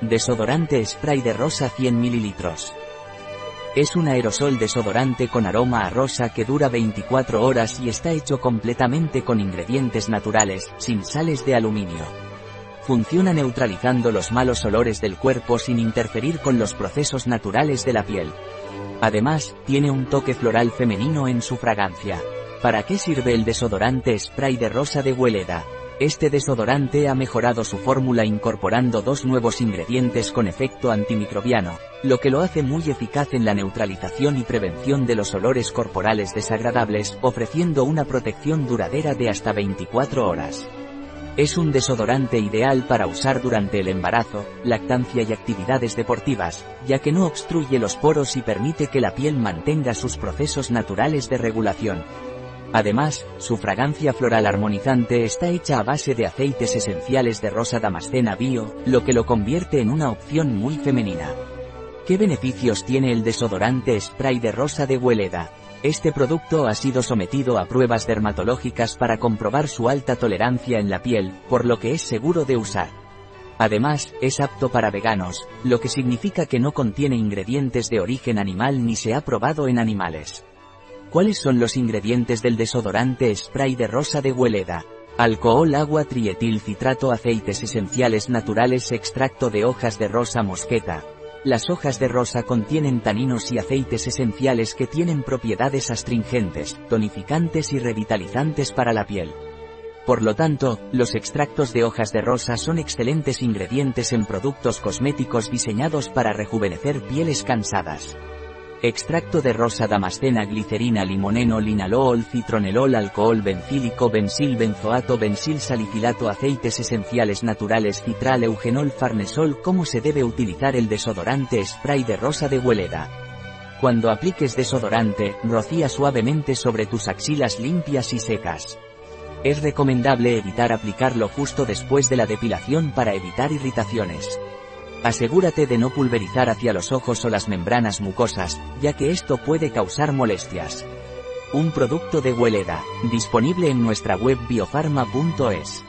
Desodorante spray de rosa 100 ml. Es un aerosol desodorante con aroma a rosa que dura 24 horas y está hecho completamente con ingredientes naturales, sin sales de aluminio. Funciona neutralizando los malos olores del cuerpo sin interferir con los procesos naturales de la piel. Además, tiene un toque floral femenino en su fragancia. ¿Para qué sirve el desodorante spray de rosa de Hueleda? Este desodorante ha mejorado su fórmula incorporando dos nuevos ingredientes con efecto antimicrobiano, lo que lo hace muy eficaz en la neutralización y prevención de los olores corporales desagradables, ofreciendo una protección duradera de hasta 24 horas. Es un desodorante ideal para usar durante el embarazo, lactancia y actividades deportivas, ya que no obstruye los poros y permite que la piel mantenga sus procesos naturales de regulación. Además, su fragancia floral armonizante está hecha a base de aceites esenciales de rosa damascena bio, lo que lo convierte en una opción muy femenina. ¿Qué beneficios tiene el desodorante spray de rosa de Hueleda? Este producto ha sido sometido a pruebas dermatológicas para comprobar su alta tolerancia en la piel, por lo que es seguro de usar. Además, es apto para veganos, lo que significa que no contiene ingredientes de origen animal ni se ha probado en animales. ¿Cuáles son los ingredientes del desodorante spray de rosa de Hueleda? Alcohol, agua, trietil, citrato, aceites esenciales naturales, extracto de hojas de rosa mosqueta. Las hojas de rosa contienen taninos y aceites esenciales que tienen propiedades astringentes, tonificantes y revitalizantes para la piel. Por lo tanto, los extractos de hojas de rosa son excelentes ingredientes en productos cosméticos diseñados para rejuvenecer pieles cansadas. Extracto de rosa damascena glicerina limoneno linalool citronelol alcohol bencílico bensil benzoato bensil salicilato aceites esenciales naturales citral eugenol farnesol ¿Cómo se debe utilizar el desodorante spray de rosa de Hueleda? Cuando apliques desodorante, rocía suavemente sobre tus axilas limpias y secas. Es recomendable evitar aplicarlo justo después de la depilación para evitar irritaciones. Asegúrate de no pulverizar hacia los ojos o las membranas mucosas, ya que esto puede causar molestias. Un producto de Hueleda, disponible en nuestra web biofarma.es.